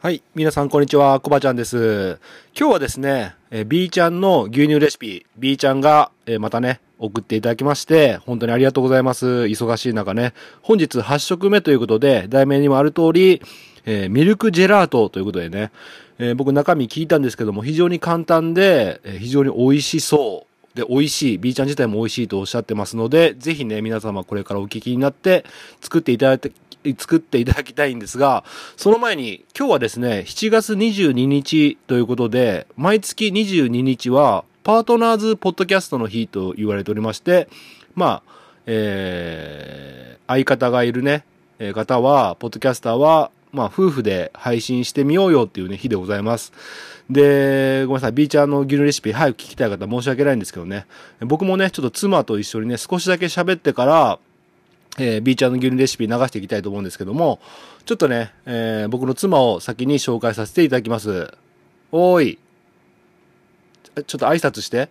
はい。皆さん、こんにちは。コバちゃんです。今日はですね、えー B ちゃんの牛乳レシピ、B ちゃんが、えーまたね、送っていただきまして、本当にありがとうございます。忙しい中ね。本日8食目ということで、題名にもある通り、えーミルクジェラートということでね、えー僕中身聞いたんですけども、非常に簡単で、えー非常に美味しそう。で、美味しい。B ちゃん自体も美味しいとおっしゃってますので、ぜひね、皆様これからお聞きになって、作っていただいて、作っていただきたいんですが、その前に、今日はですね、7月22日ということで、毎月22日は、パートナーズポッドキャストの日と言われておりまして、まあ、えー、相方がいるね、方は、ポッドキャスターは、まあ、夫婦で配信してみようよっていうね、日でございます。で、ごめんなさい、B ちゃんの牛乳レシピ早く聞きたい方申し訳ないんですけどね、僕もね、ちょっと妻と一緒にね、少しだけ喋ってから、えー、B ちゃんの牛乳レシピ流していきたいと思うんですけども、ちょっとね、えー僕の妻を先に紹介させていただきます。おーい。ちょっと挨拶して。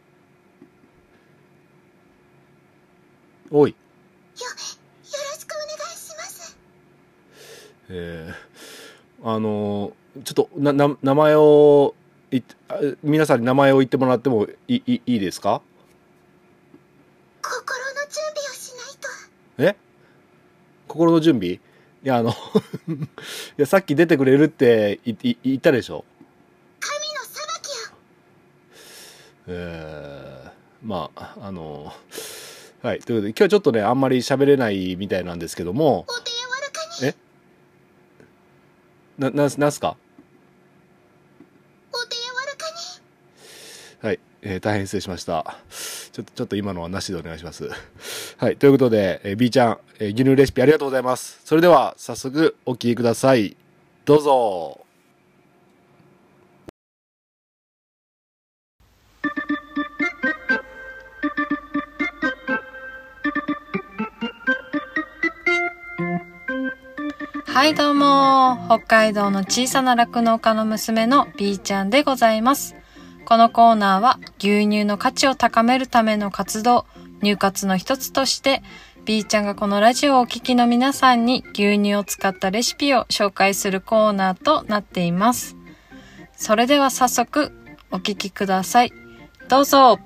おい。よろしくお願いします。えーあのーちょっとな、な、名前をいあ皆さんに名前を言ってもらってもいい、いいいですか？心の準備をしないと。え？心の準備？いや、あの、いや、さっき出てくれるって言ったでしょ？神の裁きを。えーまあ、あの、はい。ということで、今日はちょっとね、あんまり喋れないみたいなんですけども、お手柔らかに。え？な、ななんすか？お手柔らかに。はい。えー大変失礼しました。ちょっと、ちょっと今のはなしでお願いします。はい。ということで、えー B ちゃん、えー牛乳レシピありがとうございます。それでは、早速、お聞きください。どうぞ。はいどうも北海道の小さな酪農家の娘の B ちゃんでございますこのコーナーは牛乳の価値を高めるための活動乳活の一つとして B ちゃんがこのラジオをお聞きの皆さんに牛乳を使ったレシピを紹介するコーナーとなっています。それでは早速お聞きください。どうぞ。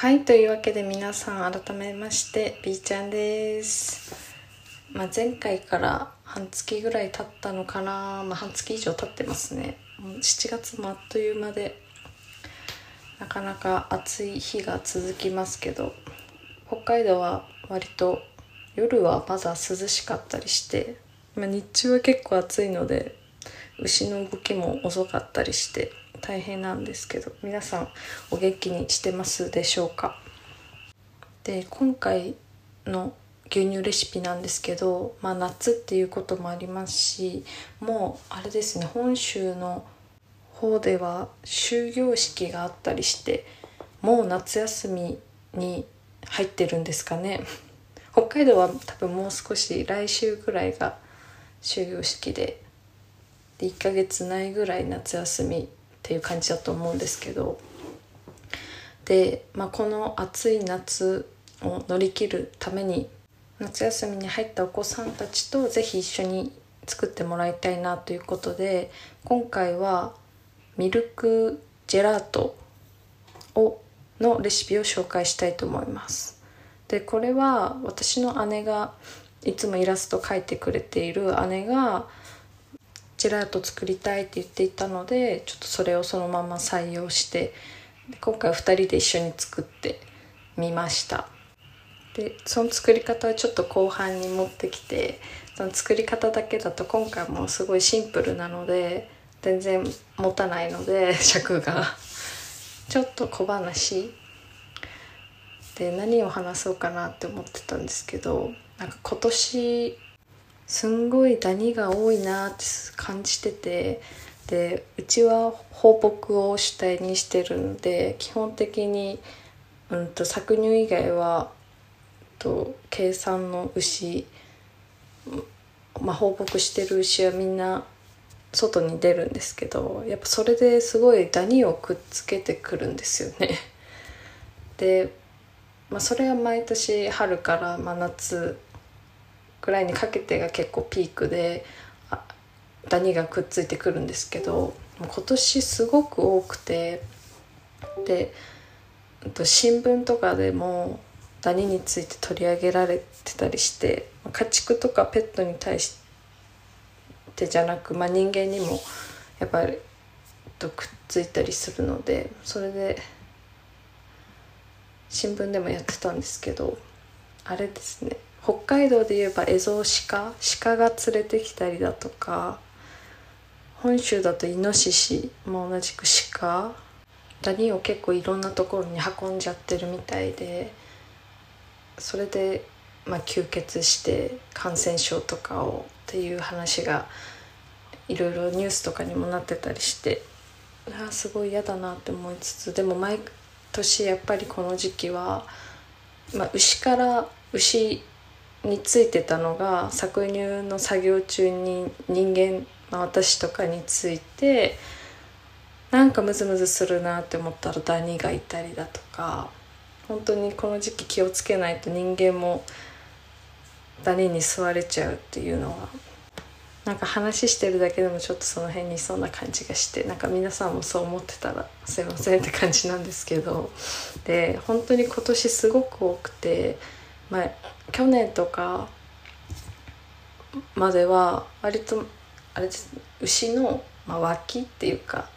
はい、というわけで皆さん改めまして B ちゃんです。まあ、前回から半月ぐらい経ったのかな、まあ、半月以上経ってますね。7月もあっという間でなかなか暑い日が続きますけど北海道は割と夜はまだ涼しかったりして、まあ、日中は結構暑いので牛の動きも遅かったりして大変なんですけど皆さんお元気にしてますでしょうか？で今回の牛乳レシピなんですけど、まあ、夏っていうこともありますしもうあれですね本州の方では終業式があったりしてもう夏休みに入ってるんですかね？北海道は多分もう少し来週ぐらいが終業式でで1ヶ月ないぐらい夏休みっていう感じだと思うんですけど。で、まあ、この暑い夏を乗り切るために夏休みに入ったお子さんたちとぜひ一緒に作ってもらいたいなということで今回はミルクジェラートをのレシピを紹介したいと思います。でこれは私の姉がいつもイラスト描いてくれている姉がジェラート作りたいって言っていたのでちょっとそれをそのまま採用して今回2人で一緒に作ってみました。でその作り方はちょっと後半に持ってきてその作り方だけだと今回もすごいシンプルなので全然持たないので 尺が。ちょっと小話。で何を話そうかなって思ってたんですけどなんか今年すんごいダニが多いなって感じててでうちは放牧を主体にしてるので基本的に、うん、と搾乳以外はと計算の牛、まあ、放牧してる牛はみんな外に出るんですけどやっぱそれですごいダニをくっつけてくるんですよね。で、まあ、それは毎年春から真夏ぐらいにかけてが結構ピークでダニがくっついてくるんですけど今年すごく多くてで新聞とかでもダニについて取り上げられてたりして家畜とかペットに対してじゃなく、まあ、人間にもやっぱりとくっついたりするのでそれで新聞でもやってたんですけどあれですね。北海道で言えばエゾシカ鹿が連れてきたりだとか本州だとイノシシも同じく鹿ダニを結構いろんなところに運んじゃってるみたいでそれで、まあ、吸血して感染症とかをっていう話がいろいろニュースとかにもなってたりしてあすごい嫌だなって思いつつでも毎年やっぱりこの時期は、まあ、牛から牛についてたのが搾乳の作業中に人間、まあ、私とかについてなんかムズムズするなって思ったらダニがいたりだとか本当にこの時期気をつけないと人間もダニに吸われちゃうっていうのはなんか話してるだけでもちょっとその辺にいそうな感じがしてなんか皆さんもそう思ってたらすいませんって感じなんですけど。で本当に今年すごく多くて、ま、去年とかまでは割とあれです牛の、まあ、脇っていうか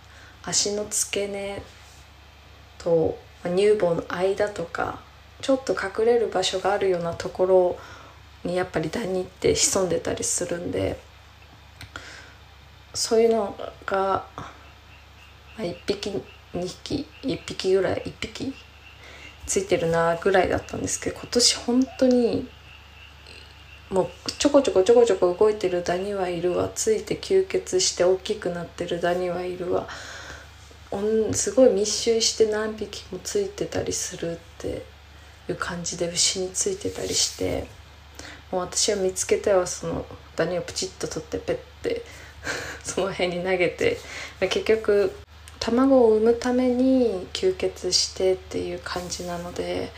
足の付け根と乳房の間とかちょっと隠れる場所があるようなところにやっぱりダニって潜んでたりするんでそういうのが、まあ、1匹2匹1匹ぐらい1匹ついてるなぐらいだったんですけど今年本当にもうちょこちょこちょこちょこ動いてるダニはいるわ。ついて吸血して大きくなってるダニはいるわ。すごい密集して何匹もついてたりするっていう感じで牛についてたりして。もう私は見つけてはそのダニをプチッと取ってペッて その辺に投げて。結局卵を産むために吸血してっていう感じなので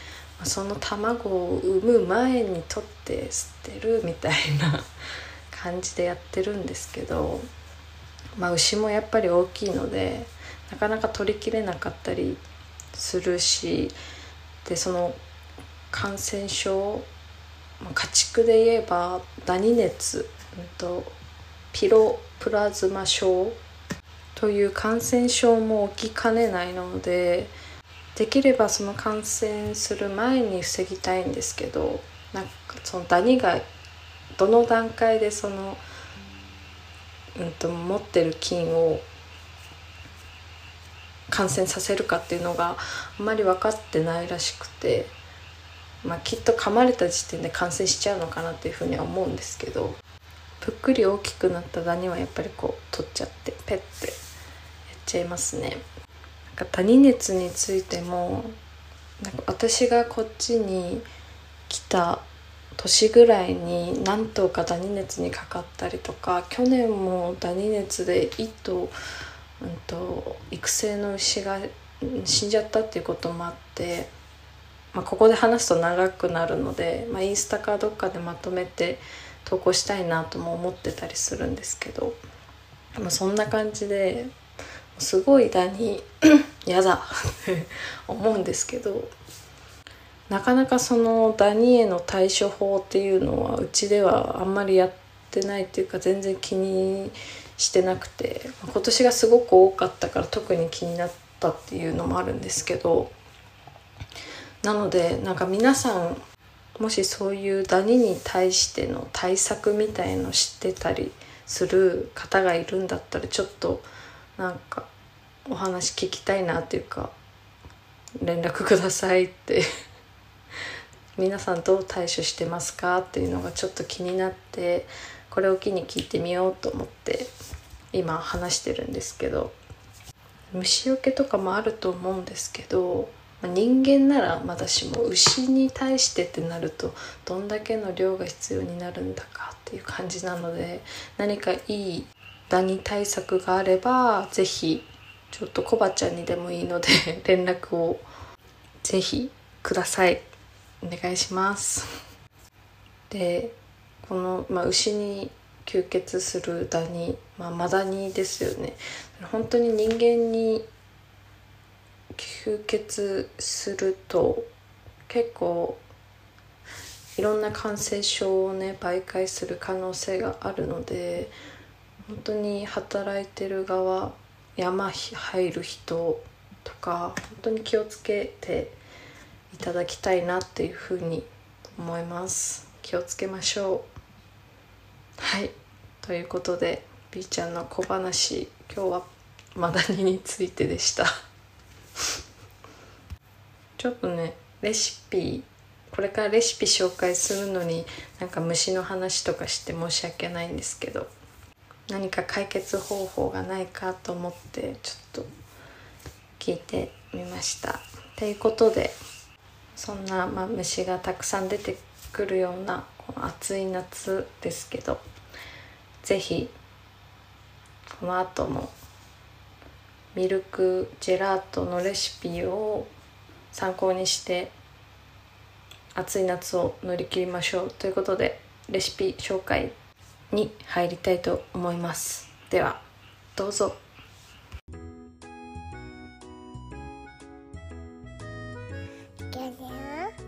その卵を産む前に取って捨てるみたいな 感じでやってるんですけど、まあ、牛もやっぱり大きいのでなかなか取りきれなかったりするしでその感染症家畜で言えばダニ熱、うんと、ピロプラズマ症という感染症も起きかねないのでできればその感染する前に防ぎたいんですけどなんかそのダニがどの段階でその、うんと、持ってる菌を感染させるかっていうのがあんまり分かってないらしくて、まあ、きっと噛まれた時点で感染しちゃうのかなっていうふうには思うんですけどぷっくり大きくなったダニはやっぱりこう取っちゃってペッてちゃいますね。なんかダニ熱についてもなんか私がこっちに来た年ぐらいに何頭かダニ熱にかかったりとか去年もダニ熱で1頭うんと、育成の牛が死んじゃったっていうこともあって、まあ、ここで話すと長くなるので、まあ、インスタかどっかでまとめて投稿したいなとも思ってたりするんですけど、まあ、そんな感じですごいダニ 嫌だって思うんですけどなかなかそのダニへの対処法っていうのはうちではあんまりやってないっていうか全然気にしてなくて今年がすごく多かったから特に気になったっていうのもあるんですけどなのでなんか皆さんもしそういうダニに対しての対策みたいの知ってたりする方がいるんだったらちょっとなんかお話聞きたいなっていうか連絡くださいって。皆さんどう対処してますかっていうのがちょっと気になってこれを機に聞いてみようと思って今話してるんですけど。虫除けとかもあると思うんですけど人間ならまだしも牛に対してってなるとどんだけの量が必要になるんだかっていう感じなので何かいいダニ対策があればぜひちょっとコバちゃんにでもいいので 連絡をぜひください。お願いします。でこの、まあ、牛に吸血するダニ、まあ、マダニですよね。本当に人間に吸血すると結構いろんな感染症をね媒介する可能性があるので本当に働いてる側山入る人とか本当に気をつけていただきたいなっていうふうに思います。気をつけましょう。はい。ということで B ちゃんの小話今日はマダニについてでした。ちょっとねレシピこれからレシピ紹介するのになんか虫の話とかして申し訳ないんですけど。何か解決方法がないかと思ってちょっと聞いてみました。ということでそんな、まあ、虫がたくさん出てくるようなこの暑い夏ですけど是非この後もミルクジェラートのレシピを参考にして暑い夏を乗り切りましょうということでレシピ紹介に入りたいと思います。ではどうぞ。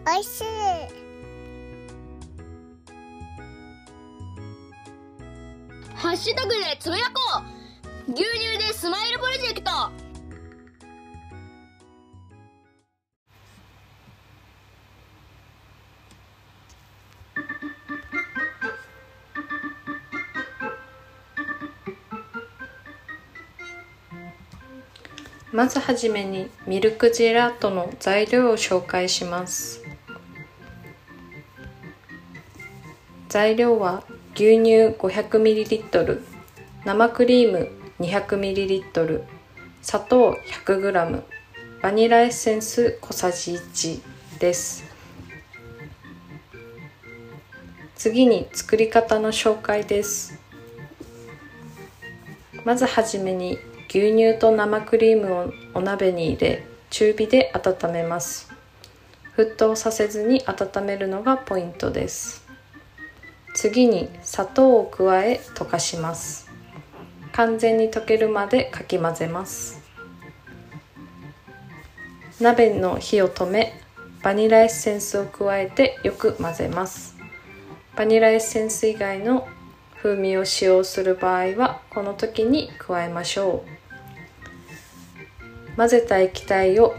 おいしい。ハッシュタグでつぶやこう。牛乳でスマイルプロジェクト。まずはじめにミルクジェラートの材料を紹介します。材料は牛乳 500ml 生クリーム 200ml 砂糖 100g バニラエッセンス小さじ1です。次に作り方の紹介です。まずはじめに牛乳と生クリームをお鍋に入れ中火で温めます。沸騰させずに温めるのがポイントです。次に砂糖を加え溶かします。完全に溶けるまでかき混ぜます。鍋の火を止めバニラエッセンスを加えてよく混ぜます。バニラエッセンス以外の風味を使用する場合はこの時に加えましょう。混ぜた液体を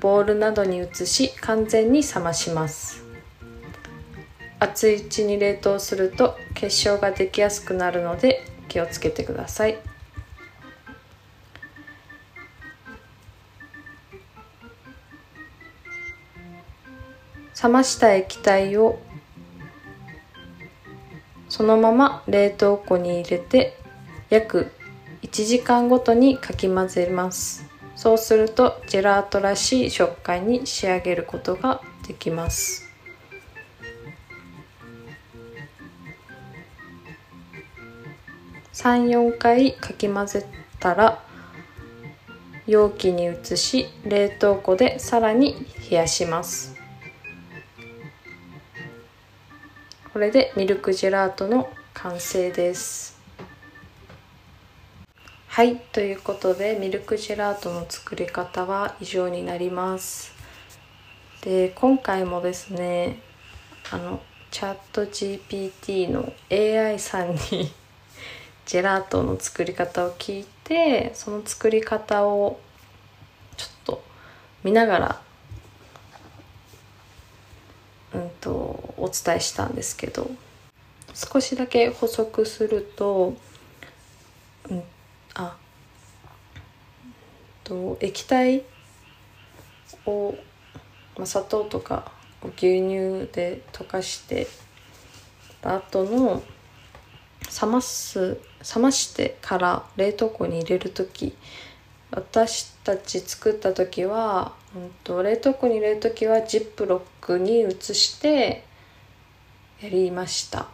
ボウルなどに移し完全に冷まします。熱いうちに冷凍すると結晶ができやすくなるので気をつけてください。冷ました液体をそのまま冷凍庫に入れて約1時間ごとにかき混ぜます。そうするとジェラートらしい食感に仕上げることができます。34回かき混ぜたら容器に移し冷凍庫でさらに冷やします。これでミルクジェラートの完成です。はいということでミルクジェラートの作り方は以上になります。で今回もですねあのチャット GPT の AI さんに ジェラートの作り方を聞いてその作り方をちょっと見ながらうんとお伝えしたんですけど少しだけ補足すると、うん、あと液体を、まあ、砂糖とか牛乳で溶かしてた後の冷ます冷ましてから冷凍庫に入れる時私たち作った時は、うん、と冷凍庫に入れる時はジップロックに移してやりました。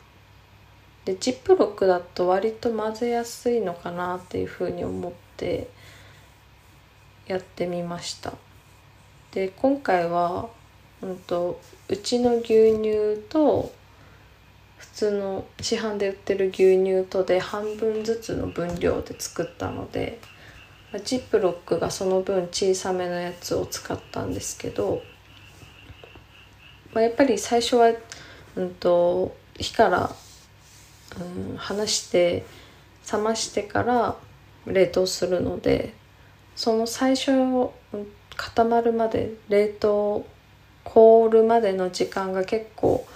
でジップロックだと割と混ぜやすいのかなっていうふうに思ってやってみました。で今回は、うんと、うちの牛乳と普通の市販で売ってる牛乳とで半分ずつの分量で作ったのでジップロックがその分小さめのやつを使ったんですけど、まあ、やっぱり最初は、うんと、火から、うん、離して冷ましてから冷凍するのでその最初、固まるまで冷凍凍るまでの時間が結構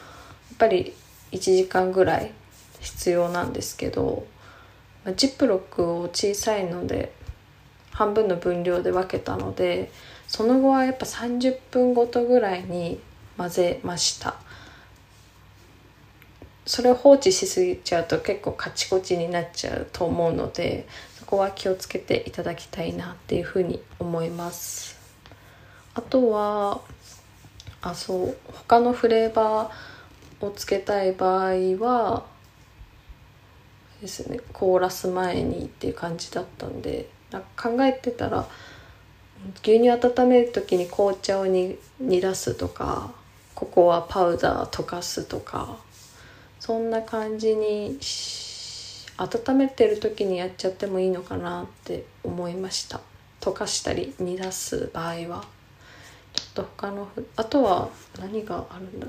やっぱり1時間ぐらい必要なんですけどジップロックを小さいので半分の分量で分けたのでその後はやっぱ30分ごとぐらいに混ぜました。それを放置しすぎちゃうと結構カチコチになっちゃうと思うのでそこは気をつけていただきたいなっていうふうに思います。あとはあそう他のフレーバーをつけたい場合はですね凍らす前にっていう感じだったんでなんか考えてたら牛乳温める時に紅茶をに煮出すとかココアパウダー溶かすとかそんな感じに温めてる時にやっちゃってもいいのかなって思いました。溶かしたり煮出す場合は。ちょっと他のあとは何があるんだ、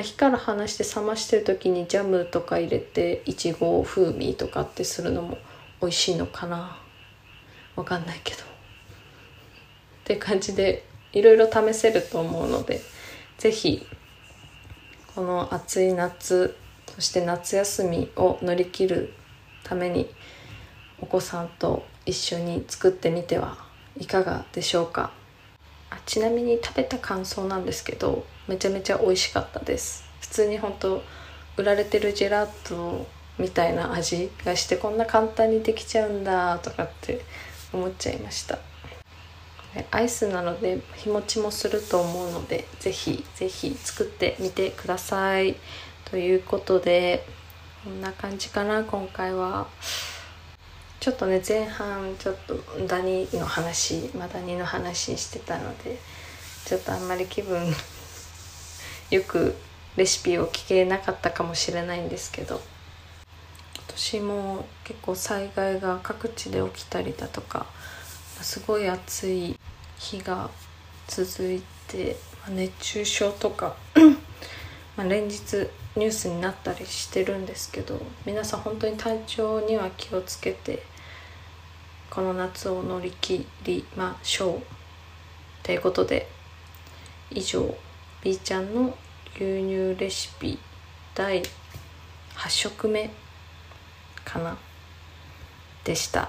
火から離して冷ましてる時にジャムとか入れていちご風味とかってするのも美味しいのかな。わかんないけど。って感じでいろいろ試せると思うので是非この暑い夏そして夏休みを乗り切るためにお子さんと一緒に作ってみてはいかがでしょうか。あちなみに食べた感想なんですけどめちゃめちゃ美味しかったです。普通に本当売られてるジェラートみたいな味がしてこんな簡単にできちゃうんだとかって思っちゃいました。アイスなので日持ちもすると思うのでぜひぜひ作ってみてください。ということでこんな感じかな今回は。ちょっとね前半ちょっとダニの話マダニの話してたのでちょっとあんまり気分 よくレシピを聞けなかったかもしれないんですけど今年も結構災害が各地で起きたりだとかすごい暑い日が続いて熱中症とかま連日ニュースになったりしてるんですけど皆さん本当に体調には気をつけてこの夏を乗り切りましょうということで以上 B ちゃんの牛乳レシピ第8食目かなでした。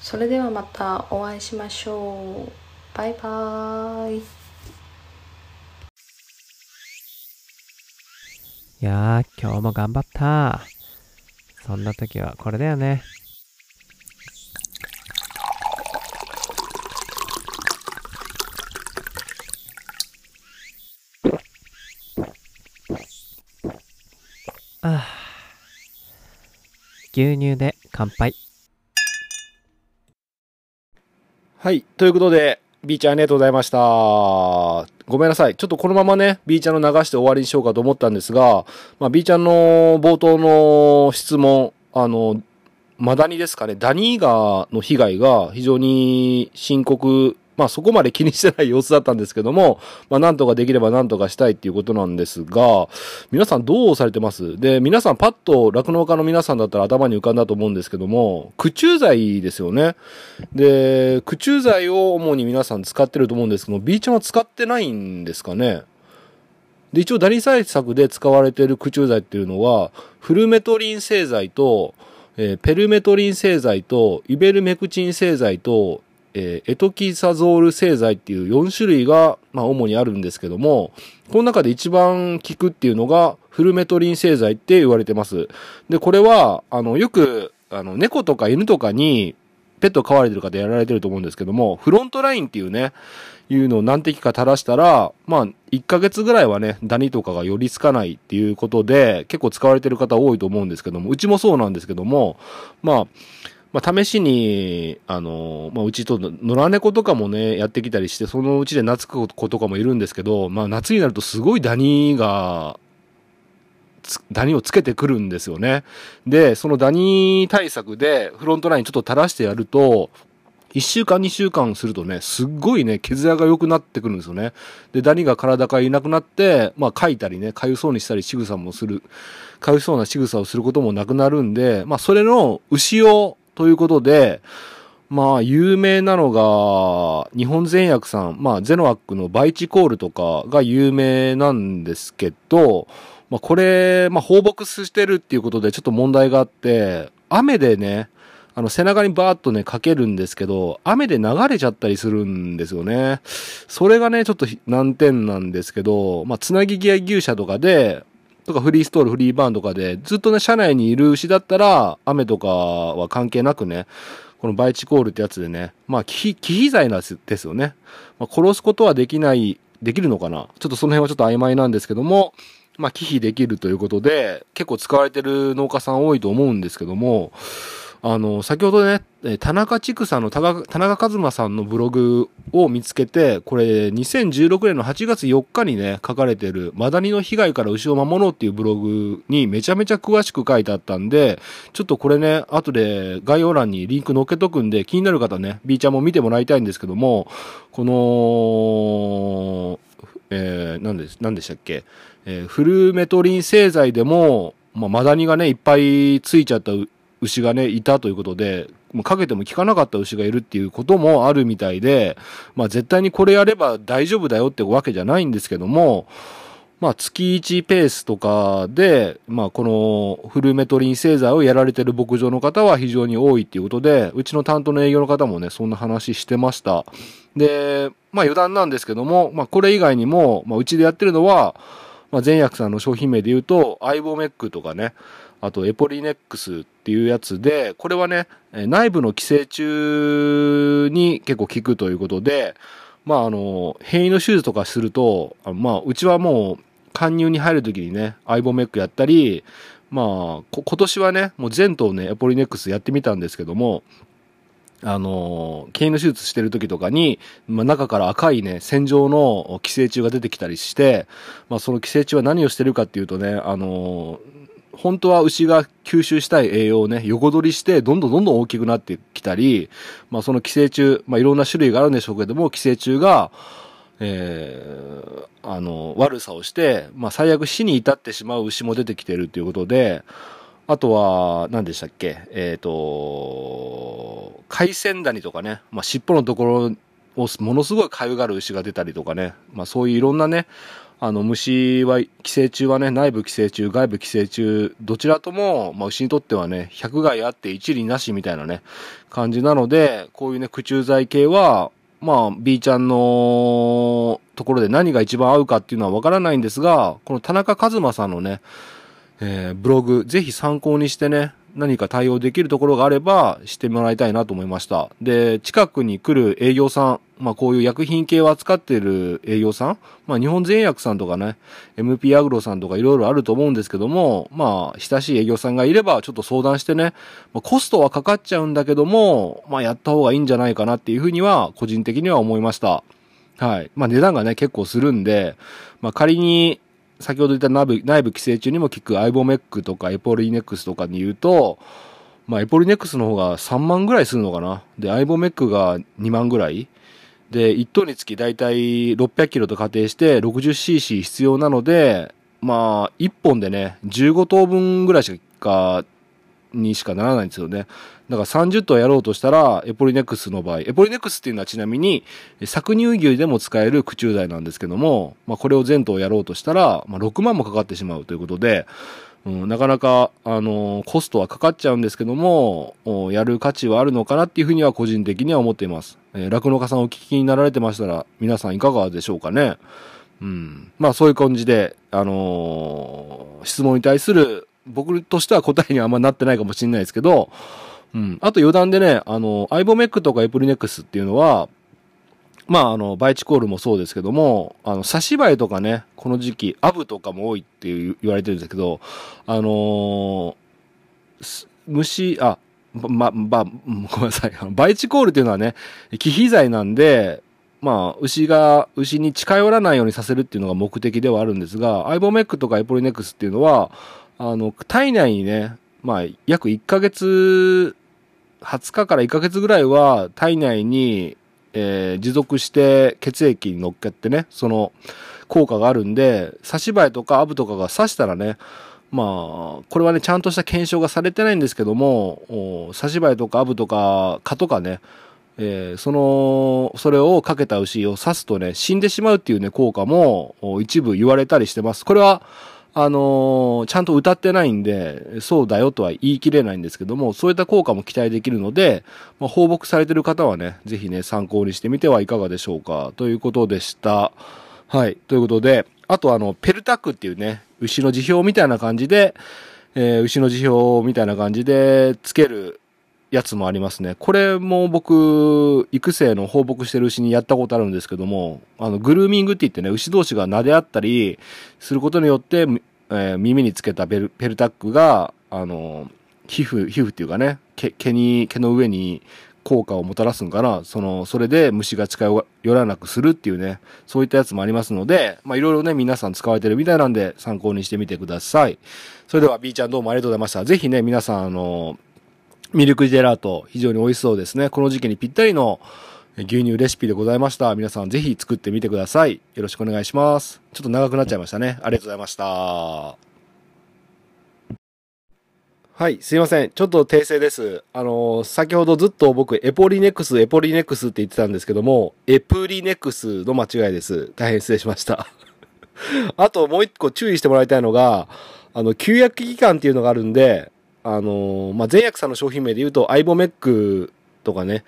それではまたお会いしましょう。バイバーイ。いやー、今日も頑張った。そんな時はこれだよね。あ牛乳で乾杯。はい。ということで、B ちゃんありがとうございました。ごめんなさい。ちょっとこのままね、B ちゃんの流して終わりにしようかと思ったんですが、まあ、B ちゃんの冒頭の質問、あの、マダニですかね、ダニーガーの被害が非常に深刻まあそこまで気にしてない様子だったんですけども、まあなんとかできればなんとかしたいっていうことなんですが、皆さんどうされてます？で、皆さんパッと酪農家の皆さんだったら頭に浮かんだと思うんですけども、駆虫剤ですよね。で、駆虫剤を主に皆さん使ってると思うんですけども、B ちゃんは使ってないんですかね？で、一応ダニ対策で使われている駆虫剤っていうのは、フルメトリン製剤と、えー、ペルメトリン製剤と、イベルメクチン製剤と、えー、エトキサゾール製剤っていう4種類が、まあ、主にあるんですけども、この中で一番効くっていうのが、フルメトリン製剤って言われてます。で、これは、あの、よく、あの、猫とか犬とかに、ペット飼われてる方やられてると思うんですけども、フロントラインっていうね、いうのを何滴か垂らしたら、まあ、1ヶ月ぐらいはね、ダニとかが寄りつかないっていうことで、結構使われてる方多いと思うんですけども、うちもそうなんですけども、まあ、まあ、試しに、あの、まあ、うちと野良猫とかもね、やってきたりして、そのうちで懐く子とかもいるんですけど、まあ、夏になるとすごいダニが、ダニをつけてくるんですよね。で、そのダニ対策でフロントラインちょっと垂らしてやると、1週間2週間するとね、すっごいね、毛艶が良くなってくるんですよね。で、ダニが体からいなくなって、まあ、かいたりね、かゆそうにしたり仕草もする、かゆそうな仕草をすることもなくなるんで、まあ、それの牛用ということで、まあ、有名なのが、日本全薬さん、まあ、ゼノアックのバイチコールとかが有名なんですけど、まあ、これ、まあ、放牧してるっていうことでちょっと問題があって、雨でね、あの、背中にバーッとね、かけるんですけど、雨で流れちゃったりするんですよね。それがね、ちょっと難点なんですけど、まあ、つなぎギア牛舎とかで、とかフリーストール、フリーバーンとかで、ずっとね、車内にいる牛だったら、雨とかは関係なくね、このバイチコールってやつでね、まあ、忌避剤なんですよね。まあ、殺すことはできない、できるのかなちょっとその辺はちょっと曖昧なんですけども、まあ、忌避できるということで、結構使われてる農家さん多いと思うんですけども、あの、先ほどね、田中畜産の田中和馬さんのブログを見つけて、これ2016年の8月4日にね、書かれてる、マダニの被害から牛を守ろうっていうブログにめちゃめちゃ詳しく書いてあったんで、ちょっとこれね、後で概要欄にリンク載っけとくんで、気になる方ね、B ちゃんも見てもらいたいんですけども、この、えー、何で、何でしたっけ、えー、フルメトリン製剤でも、まあ、マダニがね、いっぱいついちゃった牛がね、いたということで、かけても効かなかった牛がいるっていうこともあるみたいで、まあ絶対にこれやれば大丈夫だよってわけじゃないんですけども、まあ月1ペースとかで、まあこのフルメトリン製剤をやられてる牧場の方は非常に多いっていうことで、うちの担当の営業の方もね、そんな話してました。で、まあ余談なんですけども、まあこれ以外にも、まあうちでやってるのは、まあ全薬さんの商品名で言うと、アイボメックとかね、あとエポリネックスっていうやつで、これはね、内部の寄生虫に結構効くということで、まああの、変異の手術とかすると、まあうちはもう、貫入に入るときにね、アイボメックやったり、まあ、今年はね、もう全頭ね、エポリネックスやってみたんですけども、あの、経営の手術してる時とかに、まあ、中から赤いね、線状の寄生虫が出てきたりして、まあ、その寄生虫は何をしてるかっていうとね、あの、本当は牛が吸収したい栄養をね、横取りして、どんどんどんどん大きくなってきたり、まあその寄生虫、まあいろんな種類があるんでしょうけども、寄生虫が、えー、あの、悪さをして、まあ最悪死に至ってしまう牛も出てきてるということで、あとは、何でしたっけえっ、ー、と、海鮮ダニとかね、まあ尻尾のところをものすごいかゆがる牛が出たりとかね、まあそういういろんなね、あの、虫は、寄生虫はね、内部寄生虫、外部寄生虫、どちらとも、まあ、牛にとってはね、百害あって一理なしみたいなね、感じなので、こういうね、駆虫剤系は、まあ、B ちゃんのところで何が一番合うかっていうのはわからないんですが、この田中和馬さんのね、えー、ブログ、ぜひ参考にしてね、何か対応できるところがあればしてもらいたいなと思いました。で、近くに来る営業さん、まあこういう薬品系を扱っている営業さん、まあ日本全薬さんとかね、MP アグロさんとかいろいろあると思うんですけども、まあ親しい営業さんがいればちょっと相談してね、まあ、コストはかかっちゃうんだけども、まあやった方がいいんじゃないかなっていうふうには個人的には思いました。はい。まあ値段がね結構するんで、まあ仮に先ほど言った内部内部寄生虫にも効くアイボメックとかエポリネックスとかに言うと、まあ、エポリネックスの方が3万ぐらいするのかな。で、アイボメックが2万ぐらい。で、1頭につきだいたい600キロと仮定して 60cc 必要なので、まあ、1本でね、15頭分ぐらいしか、にしかならないんですよね。だから30頭やろうとしたら、エポリネックスの場合、エポリネックスっていうのはちなみに、搾乳牛でも使える駆虫剤なんですけども、まあこれを全頭やろうとしたら、まあ6万もかかってしまうということで、うん、なかなか、あのー、コストはかかっちゃうんですけども、やる価値はあるのかなっていうふうには個人的には思っています。えー、酪農家さんお聞きになられてましたら、皆さんいかがでしょうかね。うん。まあそういう感じで、あのー、質問に対する、僕としては答えにはあんまなってないかもしれないですけど、うん。あと余談でね、あの、アイボメックとかエプリネックスっていうのは、まあ、あの、バイチコールもそうですけども、あの、サシバエとかね、この時期、アブとかも多いっていう言われてるんですけど、あのーす虫、あ、ま、ま、ごめんなさい。バイチコールっていうのはね、忌避剤なんで、まあ、牛が、牛に近寄らないようにさせるっていうのが目的ではあるんですが、アイボメックとかエポリネックスっていうのは、あの、体内にね、まあ、約1ヶ月、20日から1ヶ月ぐらいは体内に、えー持続して血液に乗っけてね、その効果があるんで、刺し針とかアブとかが刺したらね、まあ、これはね、ちゃんとした検証がされてないんですけども、刺し針とかアブとか蚊とかね、えーその、それをかけた牛を刺すとね、死んでしまうっていうね、効果も一部言われたりしてます。これは、あのーちゃんと歌ってないんで、そうだよとは言い切れないんですけども、そういった効果も期待できるので、まあ、放牧されてる方はね、ぜひね、参考にしてみてはいかがでしょうか、ということでした。はい。ということで、あとあの、ペルタックっていうね、牛の辞表みたいな感じで、えー牛の辞表みたいな感じでつけるやつもありますね。これも僕、育成の放牧してる牛にやったことあるんですけども、あの、グルーミングって言ってね、牛同士が撫で合ったりすることによって、えー耳につけたベルペルタックが、あの、皮膚、皮膚っていうかね、毛毛に、毛の上に効果をもたらすんかな。その、それで虫が近寄らなくするっていうね、そういったやつもありますので、まあいろいろね、皆さん使われてるみたいなんで参考にしてみてください。それでは B ちゃんどうもありがとうございました。ぜひね、皆さん、あの、ミルクジェラート、非常に美味しそうですね。この時期にぴったりの牛乳レシピでございました。皆さんぜひ作ってみてください。よろしくお願いします。ちょっと長くなっちゃいましたね。ありがとうございました。はい、すいません。ちょっと訂正です。あのー先ほどずっと僕、エポリネクス、エポリネクスって言ってたんですけども、エプリネクスの間違いです。大変失礼しました。あともう一個注意してもらいたいのが、あの、休薬期間っていうのがあるんで、あのーまあ、全薬さんの商品名で言うと、アイボメックとかね、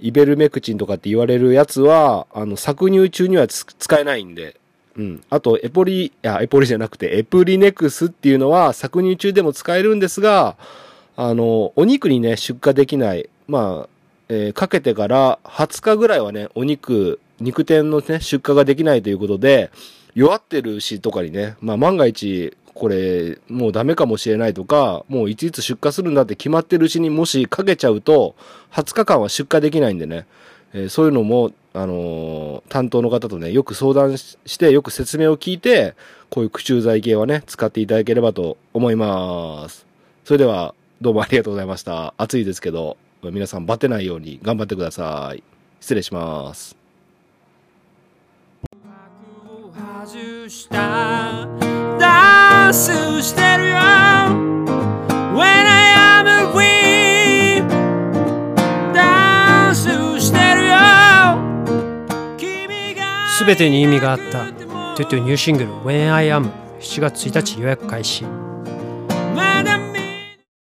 イベルメクチンとかって言われるやつは、あの、搾乳中には使えないんで、うん。あと、エポリ、いや、エポリじゃなくて、エプリネクスっていうのは搾乳中でも使えるんですが、あの、お肉にね、出荷できない。まあ、えーかけてから20日ぐらいはね、お肉、肉店のね、出荷ができないということで、弱ってる牛とかにね、まあ万が一、これ、もうダメかもしれないとか、もういついつ出荷するんだって決まってる牛にもしかけちゃうと、20日間は出荷できないんでね、えーそういうのも、あのー担当の方とね、よく相談しして、よく説明を聞いて、こういう駆虫剤系はね、使っていただければと思います。それでは、どうもありがとうございました。暑いですけど、皆さんバテないように頑張ってください。失礼します。外したダンスしてるよ。When I am a we ダンスしてるよ。君が全てに意味があったトゥトゥニューシングル When I Am 7月1日予約開始。